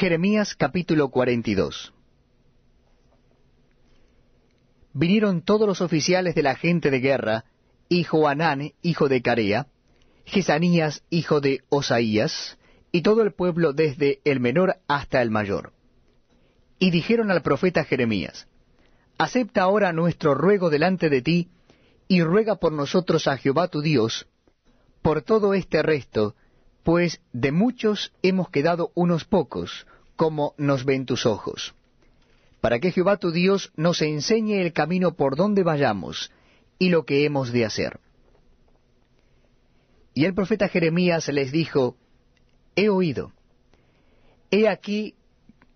Jeremías capítulo 42 Vinieron todos los oficiales de la gente de guerra, y Joanán, hijo de Carea, Jesanías, hijo de Osaías, y todo el pueblo desde el menor hasta el mayor. Y dijeron al profeta Jeremías, Acepta ahora nuestro ruego delante de ti, y ruega por nosotros a Jehová tu Dios, por todo este resto, pues de muchos hemos quedado unos pocos, como nos ven tus ojos. Para que Jehová tu Dios nos enseñe el camino por donde vayamos, y lo que hemos de hacer. Y el profeta Jeremías les dijo, He oído, he aquí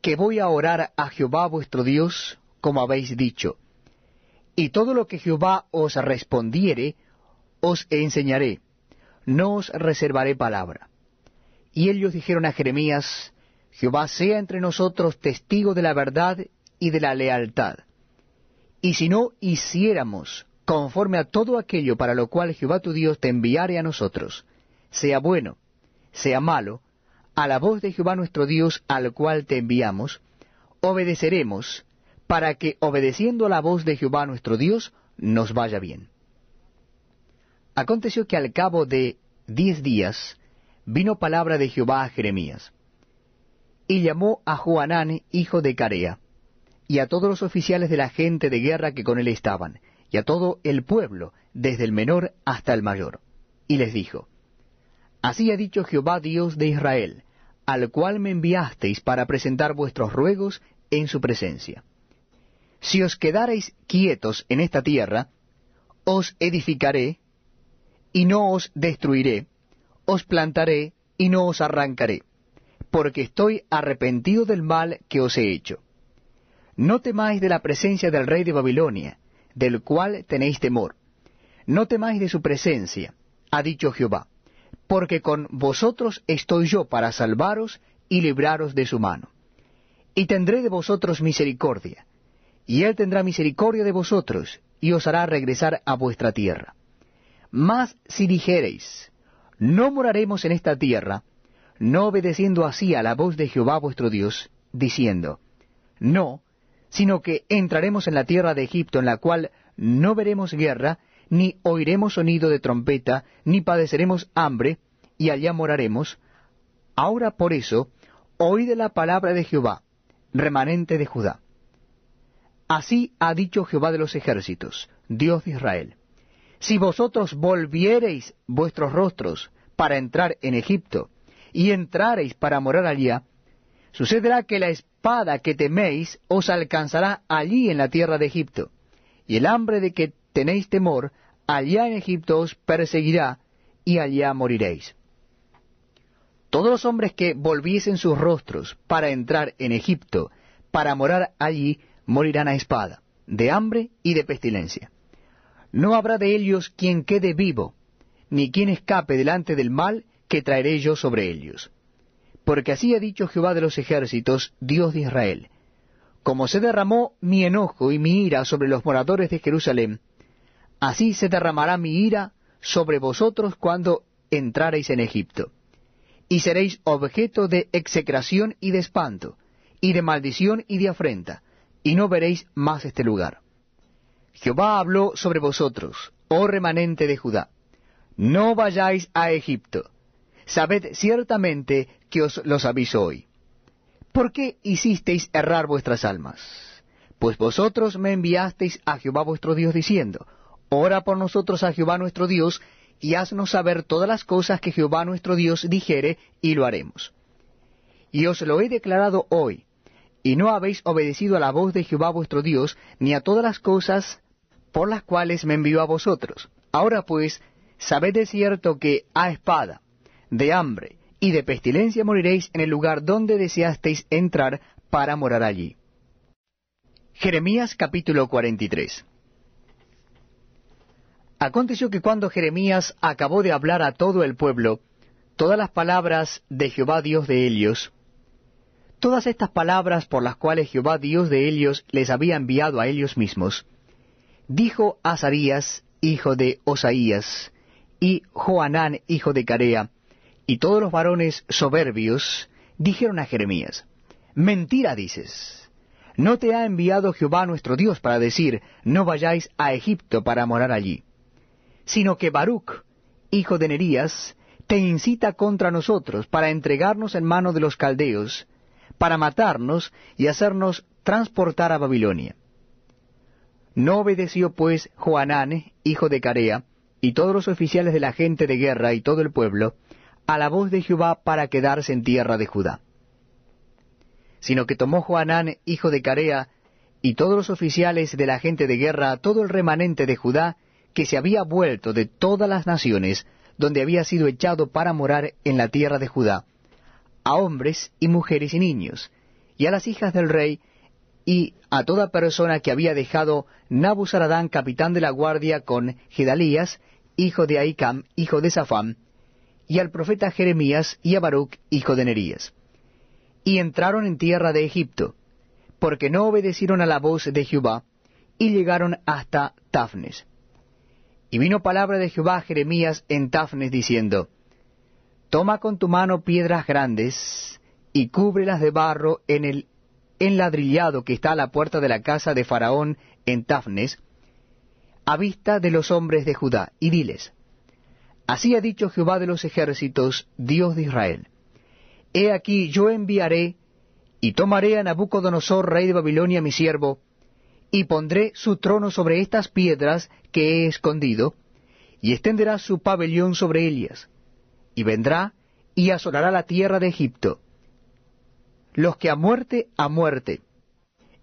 que voy a orar a Jehová vuestro Dios, como habéis dicho, y todo lo que Jehová os respondiere, os enseñaré, no os reservaré palabra. Y ellos dijeron a Jeremías, Jehová sea entre nosotros testigo de la verdad y de la lealtad. Y si no hiciéramos conforme a todo aquello para lo cual Jehová tu Dios te enviare a nosotros, sea bueno, sea malo, a la voz de Jehová nuestro Dios al cual te enviamos, obedeceremos, para que obedeciendo a la voz de Jehová nuestro Dios nos vaya bien. Aconteció que al cabo de diez días vino palabra de Jehová a Jeremías, y llamó a Joanán, hijo de Carea, y a todos los oficiales de la gente de guerra que con él estaban, y a todo el pueblo, desde el menor hasta el mayor, y les dijo, Así ha dicho Jehová Dios de Israel, al cual me enviasteis para presentar vuestros ruegos en su presencia. Si os quedareis quietos en esta tierra, os edificaré, y no os destruiré, os plantaré, y no os arrancaré, porque estoy arrepentido del mal que os he hecho. No temáis de la presencia del rey de Babilonia, del cual tenéis temor. No temáis de su presencia, ha dicho Jehová, porque con vosotros estoy yo para salvaros y libraros de su mano. Y tendré de vosotros misericordia, y él tendrá misericordia de vosotros, y os hará regresar a vuestra tierra. Mas si dijereis, no moraremos en esta tierra, no obedeciendo así a la voz de Jehová vuestro Dios, diciendo, no, sino que entraremos en la tierra de Egipto, en la cual no veremos guerra, ni oiremos sonido de trompeta, ni padeceremos hambre, y allá moraremos. Ahora por eso, oíd la palabra de Jehová, remanente de Judá. Así ha dicho Jehová de los ejércitos, Dios de Israel. Si vosotros volviereis vuestros rostros para entrar en Egipto, y entrareis para morar allá, Sucederá que la espada que teméis os alcanzará allí en la tierra de Egipto, y el hambre de que tenéis temor allá en Egipto os perseguirá, y allá moriréis. Todos los hombres que volviesen sus rostros para entrar en Egipto, para morar allí, morirán a espada, de hambre y de pestilencia. No habrá de ellos quien quede vivo, ni quien escape delante del mal que traeré yo sobre ellos. Porque así ha dicho Jehová de los ejércitos, Dios de Israel, como se derramó mi enojo y mi ira sobre los moradores de Jerusalén, así se derramará mi ira sobre vosotros cuando entrareis en Egipto, y seréis objeto de execración y de espanto, y de maldición y de afrenta, y no veréis más este lugar. Jehová habló sobre vosotros, oh remanente de Judá, no vayáis a Egipto, sabed ciertamente que os los aviso hoy. ¿Por qué hicisteis errar vuestras almas? Pues vosotros me enviasteis a Jehová vuestro Dios diciendo, Ora por nosotros a Jehová nuestro Dios, y haznos saber todas las cosas que Jehová nuestro Dios dijere, y lo haremos. Y os lo he declarado hoy, y no habéis obedecido a la voz de Jehová vuestro Dios, ni a todas las cosas por las cuales me envió a vosotros. Ahora pues, sabed de cierto que a espada, de hambre y de pestilencia moriréis en el lugar donde deseasteis entrar para morar allí. Jeremías capítulo 43 Aconteció que cuando Jeremías acabó de hablar a todo el pueblo, todas las palabras de Jehová Dios de ellos, todas estas palabras por las cuales Jehová Dios de ellos les había enviado a ellos mismos, dijo Azarías, hijo de Osaías, y Joanán, hijo de Carea, y todos los varones soberbios dijeron a Jeremías, Mentira dices. No te ha enviado Jehová nuestro Dios para decir, no vayáis a Egipto para morar allí, sino que Baruch, hijo de Nerías, te incita contra nosotros para entregarnos en mano de los caldeos, para matarnos y hacernos transportar a Babilonia. No obedeció pues Joanán, hijo de Carea, y todos los oficiales de la gente de guerra y todo el pueblo, a la voz de Jehová para quedarse en tierra de Judá. Sino que tomó Joanán, hijo de Carea, y todos los oficiales de la gente de guerra, todo el remanente de Judá, que se había vuelto de todas las naciones, donde había sido echado para morar en la tierra de Judá, a hombres y mujeres y niños, y a las hijas del rey, y a toda persona que había dejado Nabuzaradán, capitán de la guardia, con Gedalías, hijo de Ahicam, hijo de Safán, y al profeta Jeremías y a Baruch, hijo de Nerías. Y entraron en tierra de Egipto, porque no obedecieron a la voz de Jehová, y llegaron hasta Tafnes. Y vino palabra de Jehová a Jeremías en Tafnes diciendo, Toma con tu mano piedras grandes y cúbrelas de barro en el enladrillado que está a la puerta de la casa de Faraón en Tafnes, a vista de los hombres de Judá, y diles, Así ha dicho Jehová de los ejércitos, Dios de Israel, He aquí yo enviaré y tomaré a Nabucodonosor, rey de Babilonia, mi siervo, y pondré su trono sobre estas piedras que he escondido, y extenderá su pabellón sobre ellas, y vendrá y asolará la tierra de Egipto, los que a muerte, a muerte,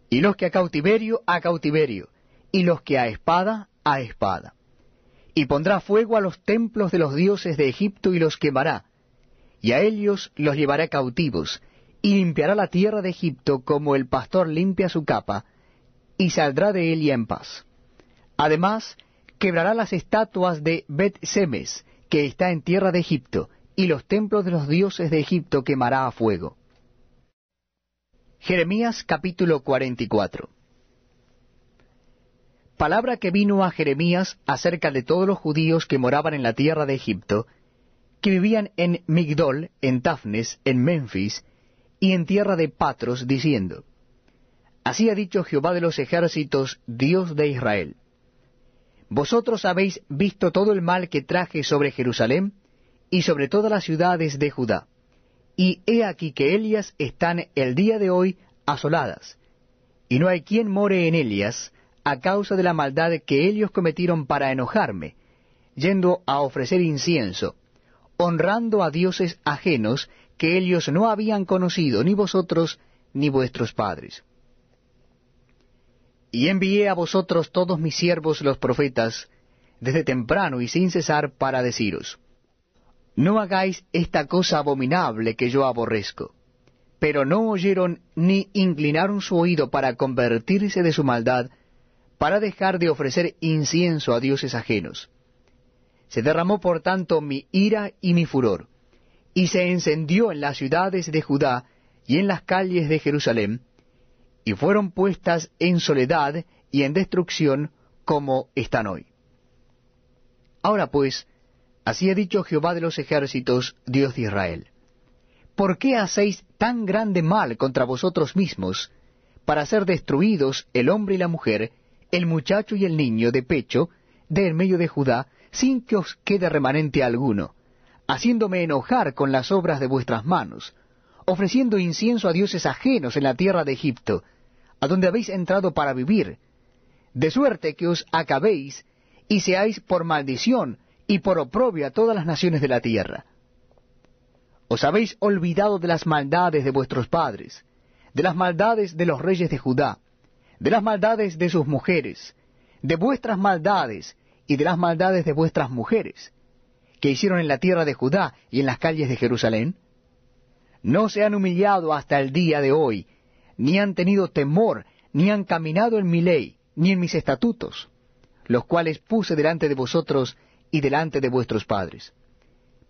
y los que a cautiverio, a cautiverio, y los que a espada, a espada. Y pondrá fuego a los templos de los dioses de Egipto y los quemará, y a ellos los llevará cautivos, y limpiará la tierra de Egipto como el pastor limpia su capa, y saldrá de Elia en paz. Además, quebrará las estatuas de Bet-Semes, que está en tierra de Egipto, y los templos de los dioses de Egipto quemará a fuego. Jeremías capítulo 44 Palabra que vino a Jeremías acerca de todos los judíos que moraban en la tierra de Egipto, que vivían en Migdol, en Tafnes, en Memphis, y en tierra de Patros, diciendo, Así ha dicho Jehová de los ejércitos, Dios de Israel. Vosotros habéis visto todo el mal que traje sobre Jerusalén y sobre todas las ciudades de Judá. Y he aquí que Elias están el día de hoy asoladas, y no hay quien more en Elias a causa de la maldad que ellos cometieron para enojarme, yendo a ofrecer incienso, honrando a dioses ajenos que ellos no habían conocido, ni vosotros ni vuestros padres. Y envié a vosotros todos mis siervos los profetas, desde temprano y sin cesar, para deciros, No hagáis esta cosa abominable que yo aborrezco. Pero no oyeron ni inclinaron su oído para convertirse de su maldad, para dejar de ofrecer incienso a dioses ajenos. Se derramó por tanto mi ira y mi furor, y se encendió en las ciudades de Judá y en las calles de Jerusalén, y fueron puestas en soledad y en destrucción como están hoy. Ahora pues, así ha dicho Jehová de los ejércitos, Dios de Israel, ¿por qué hacéis tan grande mal contra vosotros mismos, para ser destruidos el hombre y la mujer, el muchacho y el niño de pecho, de en medio de Judá, sin que os quede remanente alguno, haciéndome enojar con las obras de vuestras manos, ofreciendo incienso a dioses ajenos en la tierra de Egipto, a donde habéis entrado para vivir, de suerte que os acabéis y seáis por maldición y por oprobio a todas las naciones de la tierra. Os habéis olvidado de las maldades de vuestros padres, de las maldades de los reyes de Judá, de las maldades de sus mujeres, de vuestras maldades y de las maldades de vuestras mujeres, que hicieron en la tierra de Judá y en las calles de Jerusalén, no se han humillado hasta el día de hoy, ni han tenido temor, ni han caminado en mi ley, ni en mis estatutos, los cuales puse delante de vosotros y delante de vuestros padres.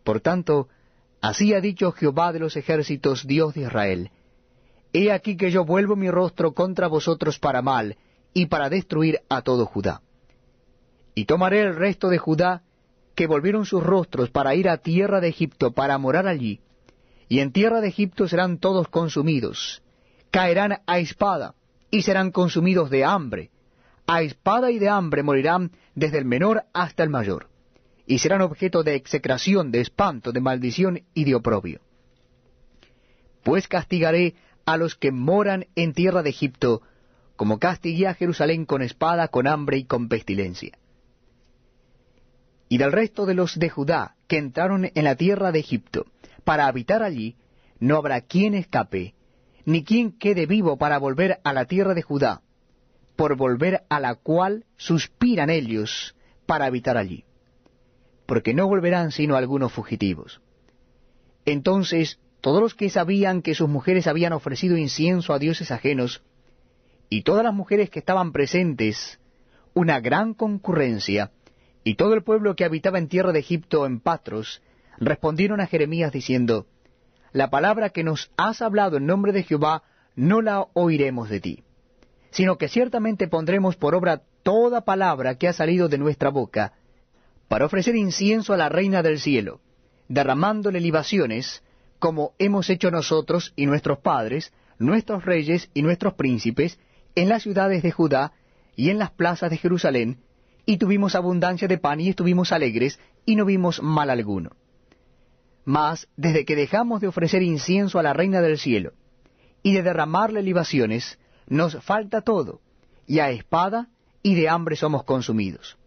Por tanto, así ha dicho Jehová de los ejércitos, Dios de Israel, He aquí que yo vuelvo mi rostro contra vosotros para mal, y para destruir a todo Judá. Y tomaré el resto de Judá, que volvieron sus rostros para ir a tierra de Egipto, para morar allí, y en tierra de Egipto serán todos consumidos, caerán a espada y serán consumidos de hambre. A espada y de hambre morirán desde el menor hasta el mayor, y serán objeto de execración, de espanto, de maldición y de oprobio. Pues castigaré a los que moran en tierra de Egipto, como castigué a Jerusalén con espada, con hambre y con pestilencia. Y del resto de los de Judá que entraron en la tierra de Egipto, para habitar allí, no habrá quien escape, ni quien quede vivo para volver a la tierra de Judá, por volver a la cual suspiran ellos para habitar allí, porque no volverán sino algunos fugitivos. Entonces todos los que sabían que sus mujeres habían ofrecido incienso a dioses ajenos, y todas las mujeres que estaban presentes, una gran concurrencia, y todo el pueblo que habitaba en tierra de Egipto en Patros, respondieron a Jeremías diciendo, La palabra que nos has hablado en nombre de Jehová no la oiremos de ti, sino que ciertamente pondremos por obra toda palabra que ha salido de nuestra boca, para ofrecer incienso a la reina del cielo, derramándole libaciones, como hemos hecho nosotros y nuestros padres, nuestros reyes y nuestros príncipes, en las ciudades de Judá y en las plazas de Jerusalén, y tuvimos abundancia de pan y estuvimos alegres, y no vimos mal alguno. Mas desde que dejamos de ofrecer incienso a la reina del cielo, y de derramarle libaciones, nos falta todo, y a espada y de hambre somos consumidos.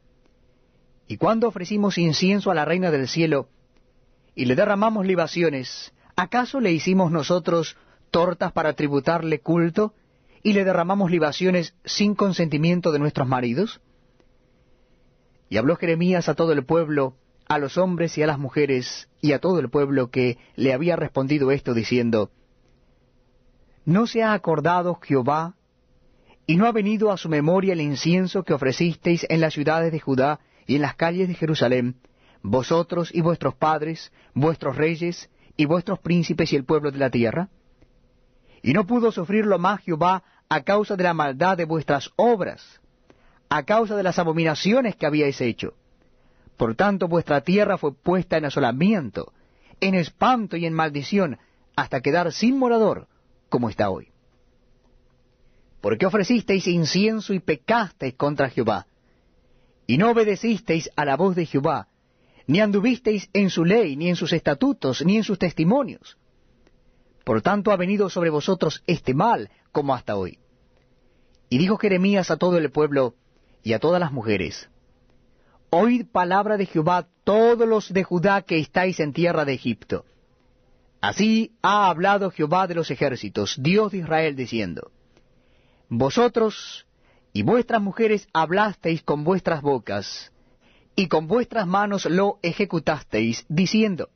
Y cuando ofrecimos incienso a la reina del cielo, y le derramamos libaciones, ¿acaso le hicimos nosotros tortas para tributarle culto, y le derramamos libaciones sin consentimiento de nuestros maridos? Y habló Jeremías a todo el pueblo, a los hombres y a las mujeres, y a todo el pueblo que le había respondido esto, diciendo, ¿No se ha acordado Jehová, y no ha venido a su memoria el incienso que ofrecisteis en las ciudades de Judá y en las calles de Jerusalén, vosotros y vuestros padres, vuestros reyes, y vuestros príncipes y el pueblo de la tierra? Y no pudo sufrirlo más Jehová a causa de la maldad de vuestras obras, a causa de las abominaciones que habíais hecho. Por tanto vuestra tierra fue puesta en asolamiento, en espanto y en maldición, hasta quedar sin morador, como está hoy. Porque ofrecisteis incienso y pecasteis contra Jehová, y no obedecisteis a la voz de Jehová, ni anduvisteis en su ley, ni en sus estatutos, ni en sus testimonios. Por tanto ha venido sobre vosotros este mal, como hasta hoy. Y dijo Jeremías a todo el pueblo, y a todas las mujeres, Oíd palabra de Jehová todos los de Judá que estáis en tierra de Egipto. Así ha hablado Jehová de los ejércitos, Dios de Israel, diciendo, Vosotros y vuestras mujeres hablasteis con vuestras bocas, y con vuestras manos lo ejecutasteis, diciendo,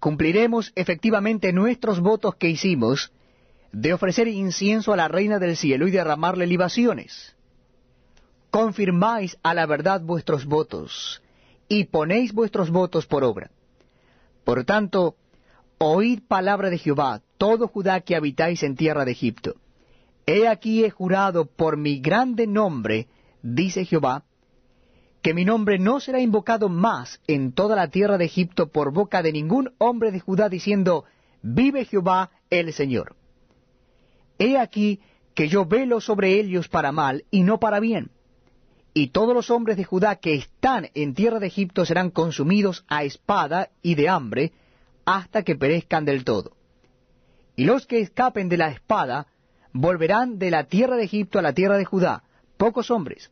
Cumpliremos efectivamente nuestros votos que hicimos, de ofrecer incienso a la reina del cielo y derramarle libaciones confirmáis a la verdad vuestros votos, y ponéis vuestros votos por obra. Por tanto, oíd palabra de Jehová, todo Judá que habitáis en tierra de Egipto. He aquí he jurado por mi grande nombre, dice Jehová, que mi nombre no será invocado más en toda la tierra de Egipto por boca de ningún hombre de Judá, diciendo, Vive Jehová el Señor. He aquí que yo velo sobre ellos para mal y no para bien y todos los hombres de Judá que están en tierra de Egipto serán consumidos a espada y de hambre hasta que perezcan del todo. Y los que escapen de la espada volverán de la tierra de Egipto a la tierra de Judá, pocos hombres.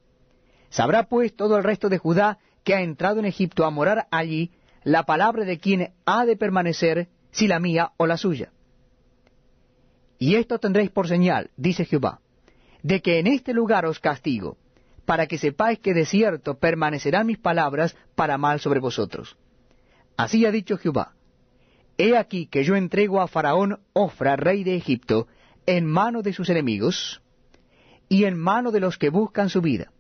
Sabrá pues todo el resto de Judá que ha entrado en Egipto a morar allí la palabra de quien ha de permanecer, si la mía o la suya. Y esto tendréis por señal, dice Jehová, de que en este lugar os castigo, para que sepáis que de cierto permanecerán mis palabras para mal sobre vosotros. Así ha dicho Jehová. He aquí que yo entrego a Faraón Ofra, rey de Egipto, en mano de sus enemigos, y en mano de los que buscan su vida,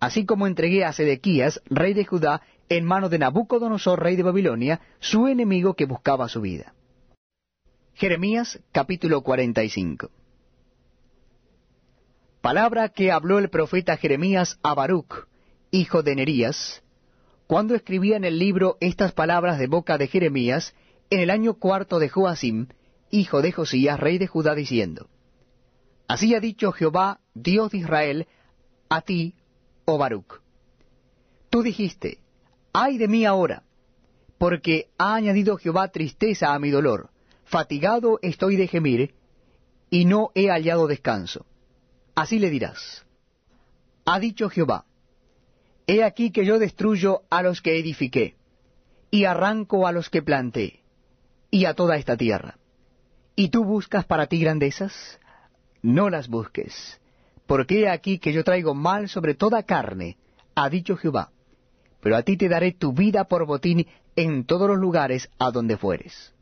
así como entregué a Sedequías, rey de Judá, en mano de Nabucodonosor, rey de Babilonia, su enemigo que buscaba su vida. Jeremías capítulo 45 Palabra que habló el profeta Jeremías a Baruch, hijo de Nerías, cuando escribía en el libro estas palabras de boca de Jeremías, en el año cuarto de Joacim, hijo de Josías, rey de Judá, diciendo, Así ha dicho Jehová, Dios de Israel, a ti, oh Baruch. Tú dijiste, ay de mí ahora, porque ha añadido Jehová tristeza a mi dolor, fatigado estoy de gemir, y no he hallado descanso. Así le dirás, ha dicho Jehová, he aquí que yo destruyo a los que edifiqué, y arranco a los que planté, y a toda esta tierra. ¿Y tú buscas para ti grandezas? No las busques, porque he aquí que yo traigo mal sobre toda carne, ha dicho Jehová, pero a ti te daré tu vida por botín en todos los lugares a donde fueres.